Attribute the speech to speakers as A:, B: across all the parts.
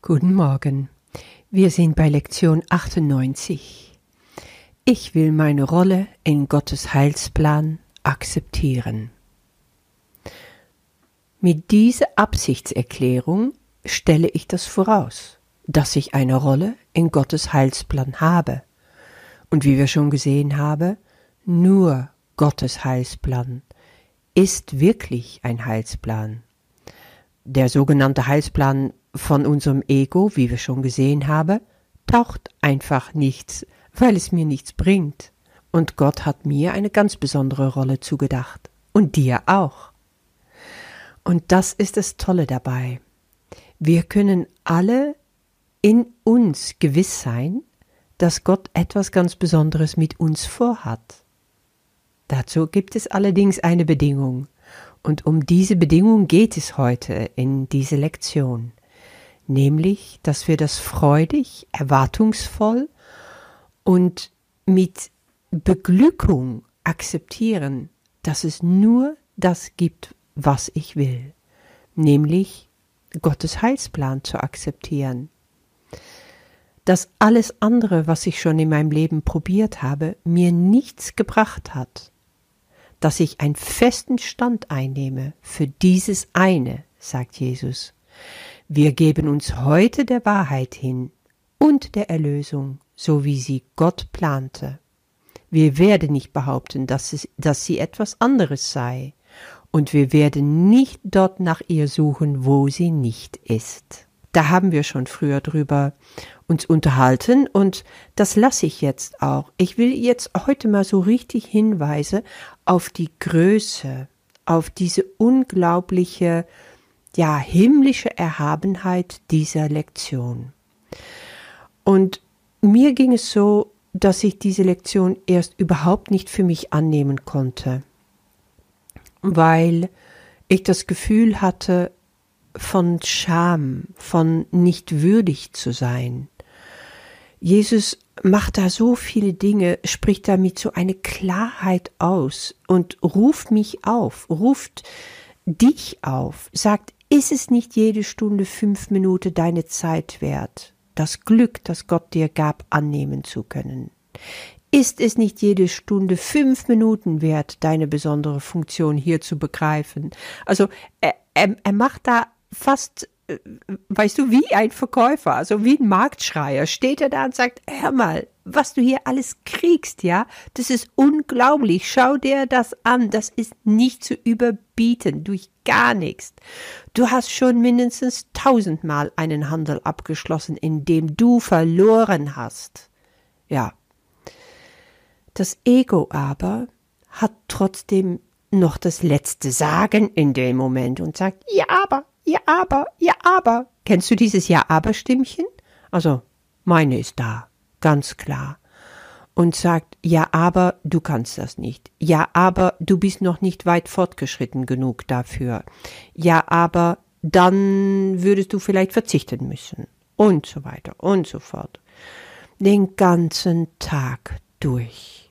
A: Guten Morgen. Wir sind bei Lektion 98. Ich will meine Rolle in Gottes Heilsplan akzeptieren. Mit dieser Absichtserklärung stelle ich das voraus, dass ich eine Rolle in Gottes Heilsplan habe. Und wie wir schon gesehen haben, nur Gottes Heilsplan ist wirklich ein Heilsplan. Der sogenannte Heilsplan von unserem Ego, wie wir schon gesehen haben, taucht einfach nichts, weil es mir nichts bringt. Und Gott hat mir eine ganz besondere Rolle zugedacht. Und dir auch. Und das ist das Tolle dabei. Wir können alle in uns gewiss sein, dass Gott etwas ganz Besonderes mit uns vorhat. Dazu gibt es allerdings eine Bedingung. Und um diese Bedingung geht es heute in dieser Lektion nämlich, dass wir das freudig, erwartungsvoll und mit Beglückung akzeptieren, dass es nur das gibt, was ich will, nämlich Gottes Heilsplan zu akzeptieren. Dass alles andere, was ich schon in meinem Leben probiert habe, mir nichts gebracht hat. Dass ich einen festen Stand einnehme für dieses eine, sagt Jesus. Wir geben uns heute der Wahrheit hin und der Erlösung, so wie sie Gott plante. Wir werden nicht behaupten, dass, es, dass sie etwas anderes sei, und wir werden nicht dort nach ihr suchen, wo sie nicht ist. Da haben wir schon früher drüber uns unterhalten und das lasse ich jetzt auch. Ich will jetzt heute mal so richtig hinweisen auf die Größe, auf diese unglaubliche ja, himmlische Erhabenheit dieser Lektion. Und mir ging es so, dass ich diese Lektion erst überhaupt nicht für mich annehmen konnte, weil ich das Gefühl hatte, von Scham, von nicht würdig zu sein. Jesus macht da so viele Dinge, spricht damit so eine Klarheit aus und ruft mich auf, ruft dich auf, sagt, ist es nicht jede Stunde fünf Minuten deine Zeit wert, das Glück, das Gott dir gab, annehmen zu können? Ist es nicht jede Stunde fünf Minuten wert, deine besondere Funktion hier zu begreifen? Also er, er, er macht da fast äh, weißt du, wie ein Verkäufer, also wie ein Marktschreier, steht er da und sagt, hör mal, was du hier alles kriegst, ja, das ist unglaublich, schau dir das an, das ist nicht zu überbieten, durch gar nichts. Du hast schon mindestens tausendmal einen Handel abgeschlossen, in dem du verloren hast. Ja. Das Ego aber hat trotzdem noch das letzte Sagen in dem Moment und sagt, ja, aber, ja, aber, ja, aber. Kennst du dieses Ja, aber Stimmchen? Also, meine ist da, ganz klar. Und sagt, ja, aber du kannst das nicht. Ja, aber du bist noch nicht weit fortgeschritten genug dafür. Ja, aber dann würdest du vielleicht verzichten müssen. Und so weiter und so fort. Den ganzen Tag durch.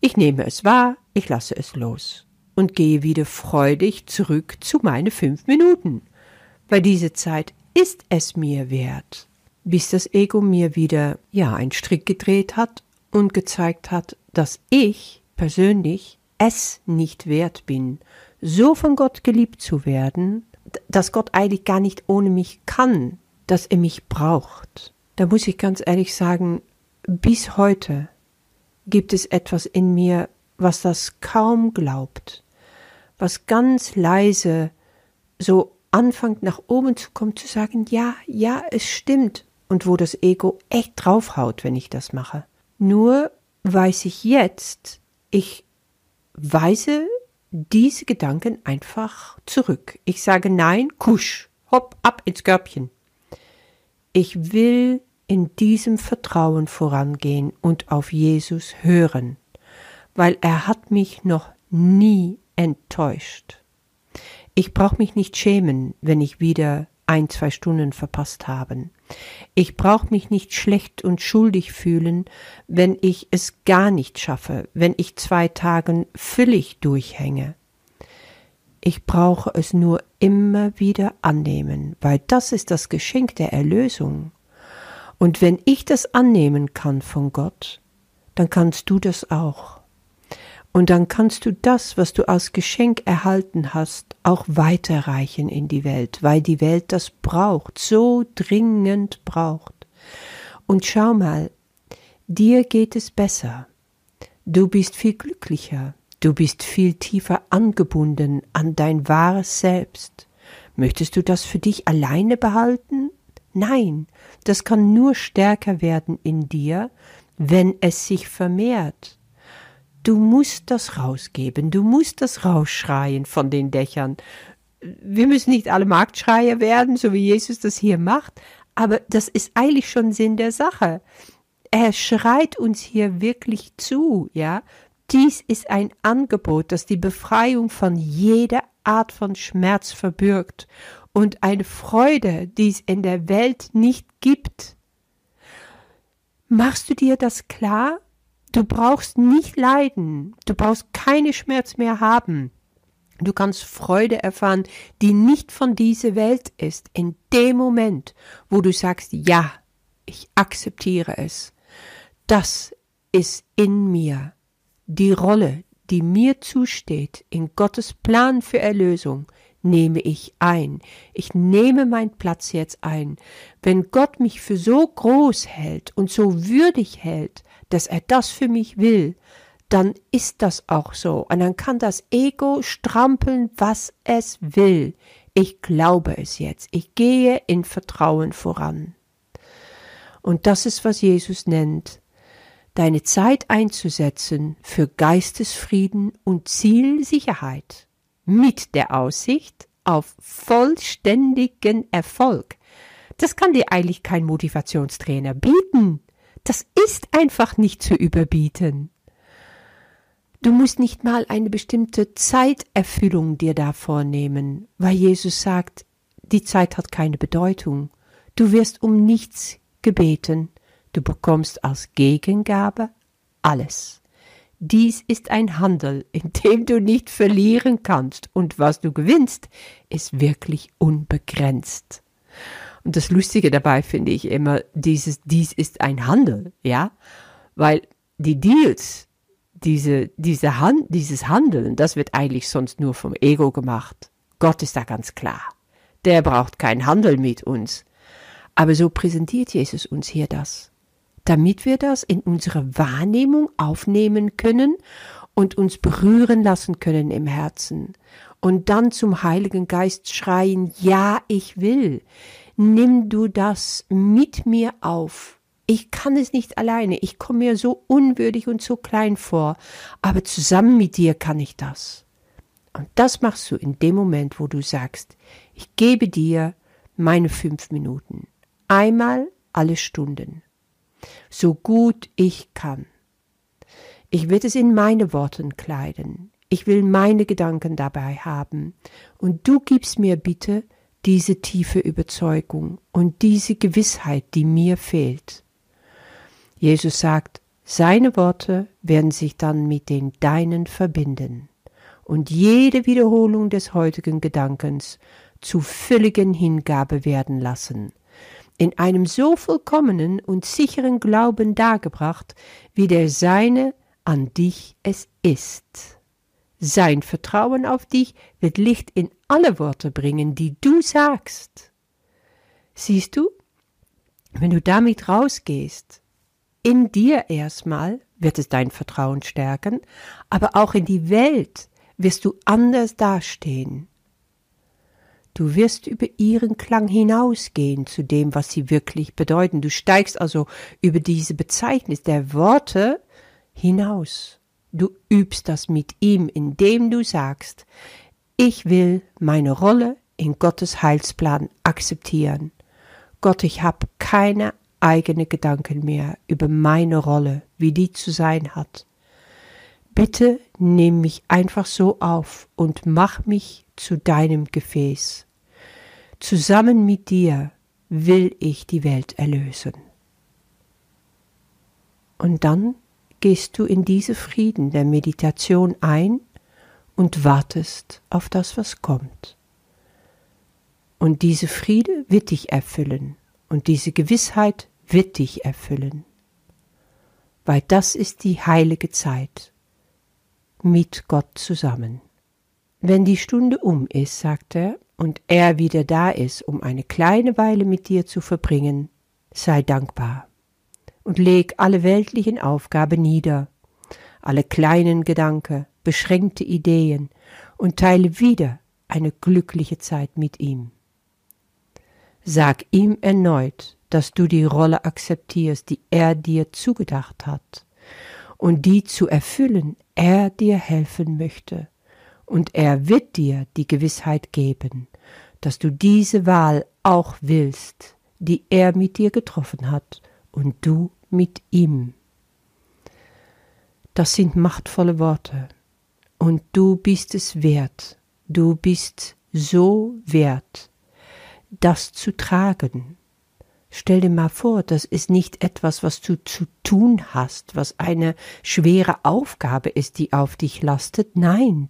A: Ich nehme es wahr, ich lasse es los und gehe wieder freudig zurück zu meine fünf Minuten, weil diese Zeit ist es mir wert, bis das Ego mir wieder, ja, einen Strick gedreht hat und gezeigt hat, dass ich persönlich es nicht wert bin, so von Gott geliebt zu werden, dass Gott eigentlich gar nicht ohne mich kann, dass er mich braucht. Da muss ich ganz ehrlich sagen, bis heute gibt es etwas in mir, was das kaum glaubt, was ganz leise so anfängt nach oben zu kommen, zu sagen, ja, ja, es stimmt, und wo das Ego echt draufhaut, wenn ich das mache. Nur weiß ich jetzt, ich weise diese Gedanken einfach zurück. Ich sage nein, kusch, hopp, ab ins Körbchen. Ich will in diesem Vertrauen vorangehen und auf Jesus hören weil er hat mich noch nie enttäuscht. Ich brauche mich nicht schämen, wenn ich wieder ein, zwei Stunden verpasst habe. Ich brauche mich nicht schlecht und schuldig fühlen, wenn ich es gar nicht schaffe, wenn ich zwei Tagen völlig durchhänge. Ich brauche es nur immer wieder annehmen, weil das ist das Geschenk der Erlösung. Und wenn ich das annehmen kann von Gott, dann kannst du das auch. Und dann kannst du das, was du als Geschenk erhalten hast, auch weiterreichen in die Welt, weil die Welt das braucht, so dringend braucht. Und schau mal, dir geht es besser. Du bist viel glücklicher, du bist viel tiefer angebunden an dein wahres Selbst. Möchtest du das für dich alleine behalten? Nein, das kann nur stärker werden in dir, wenn es sich vermehrt. Du musst das rausgeben, du musst das rausschreien von den Dächern. Wir müssen nicht alle Marktschreier werden, so wie Jesus das hier macht, aber das ist eigentlich schon Sinn der Sache. Er schreit uns hier wirklich zu, ja. Dies ist ein Angebot, das die Befreiung von jeder Art von Schmerz verbirgt und eine Freude, die es in der Welt nicht gibt. Machst du dir das klar? Du brauchst nicht leiden, du brauchst keine Schmerz mehr haben. Du kannst Freude erfahren, die nicht von dieser Welt ist, in dem Moment, wo du sagst, ja, ich akzeptiere es. Das ist in mir die Rolle, die mir zusteht in Gottes Plan für Erlösung, nehme ich ein. Ich nehme meinen Platz jetzt ein. Wenn Gott mich für so groß hält und so würdig hält, dass er das für mich will, dann ist das auch so. Und dann kann das Ego strampeln, was es will. Ich glaube es jetzt. Ich gehe in Vertrauen voran. Und das ist, was Jesus nennt, deine Zeit einzusetzen für Geistesfrieden und Zielsicherheit mit der Aussicht auf vollständigen Erfolg. Das kann dir eigentlich kein Motivationstrainer bieten. Das ist einfach nicht zu überbieten. Du musst nicht mal eine bestimmte Zeiterfüllung dir da vornehmen, weil Jesus sagt, die Zeit hat keine Bedeutung. Du wirst um nichts gebeten. Du bekommst als Gegengabe alles. Dies ist ein Handel, in dem du nicht verlieren kannst, und was du gewinnst, ist wirklich unbegrenzt. Und das Lustige dabei finde ich immer, dieses, dies ist ein Handel, ja, weil die Deals, diese, diese Hand, dieses Handeln, das wird eigentlich sonst nur vom Ego gemacht. Gott ist da ganz klar. Der braucht keinen Handel mit uns. Aber so präsentiert Jesus uns hier das, damit wir das in unsere Wahrnehmung aufnehmen können und uns berühren lassen können im Herzen und dann zum Heiligen Geist schreien, ja, ich will nimm du das mit mir auf. Ich kann es nicht alleine, ich komme mir so unwürdig und so klein vor, aber zusammen mit dir kann ich das. Und das machst du in dem Moment, wo du sagst, ich gebe dir meine fünf Minuten, einmal alle Stunden, so gut ich kann. Ich will es in meine Worten kleiden, ich will meine Gedanken dabei haben, und du gibst mir bitte diese tiefe Überzeugung und diese Gewissheit, die mir fehlt. Jesus sagt, seine Worte werden sich dann mit den deinen verbinden und jede Wiederholung des heutigen Gedankens zu völligen Hingabe werden lassen, in einem so vollkommenen und sicheren Glauben dargebracht, wie der seine an dich es ist. Sein Vertrauen auf dich wird Licht in alle Worte bringen, die du sagst. Siehst du, wenn du damit rausgehst, in dir erstmal wird es dein Vertrauen stärken, aber auch in die Welt wirst du anders dastehen. Du wirst über ihren Klang hinausgehen zu dem, was sie wirklich bedeuten. Du steigst also über diese Bezeichnung der Worte hinaus. Du übst das mit ihm, indem du sagst, ich will meine Rolle in Gottes Heilsplan akzeptieren. Gott, ich habe keine eigene Gedanken mehr über meine Rolle, wie die zu sein hat. Bitte nimm mich einfach so auf und mach mich zu deinem Gefäß. Zusammen mit dir will ich die Welt erlösen. Und dann gehst du in diese Frieden der Meditation ein und wartest auf das, was kommt. Und diese Friede wird dich erfüllen und diese Gewissheit wird dich erfüllen. Weil das ist die heilige Zeit mit Gott zusammen. Wenn die Stunde um ist, sagt er, und er wieder da ist, um eine kleine Weile mit dir zu verbringen, sei dankbar und leg alle weltlichen Aufgaben nieder, alle kleinen Gedanken, beschränkte Ideen und teile wieder eine glückliche Zeit mit ihm. Sag ihm erneut, dass du die Rolle akzeptierst, die er dir zugedacht hat und die zu erfüllen er dir helfen möchte. Und er wird dir die Gewissheit geben, dass du diese Wahl auch willst, die er mit dir getroffen hat und du mit ihm. Das sind machtvolle Worte. Und du bist es wert, du bist so wert, das zu tragen. Stell dir mal vor, das ist nicht etwas, was du zu tun hast, was eine schwere Aufgabe ist, die auf dich lastet. Nein,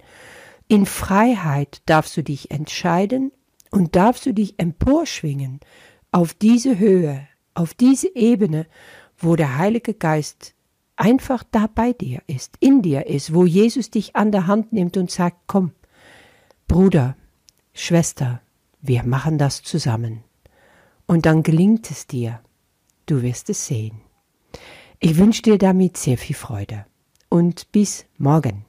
A: in Freiheit darfst du dich entscheiden und darfst du dich emporschwingen auf diese Höhe, auf diese Ebene, wo der Heilige Geist einfach da bei dir ist, in dir ist, wo Jesus dich an der Hand nimmt und sagt, komm, Bruder, Schwester, wir machen das zusammen. Und dann gelingt es dir. Du wirst es sehen. Ich wünsche dir damit sehr viel Freude. Und bis morgen.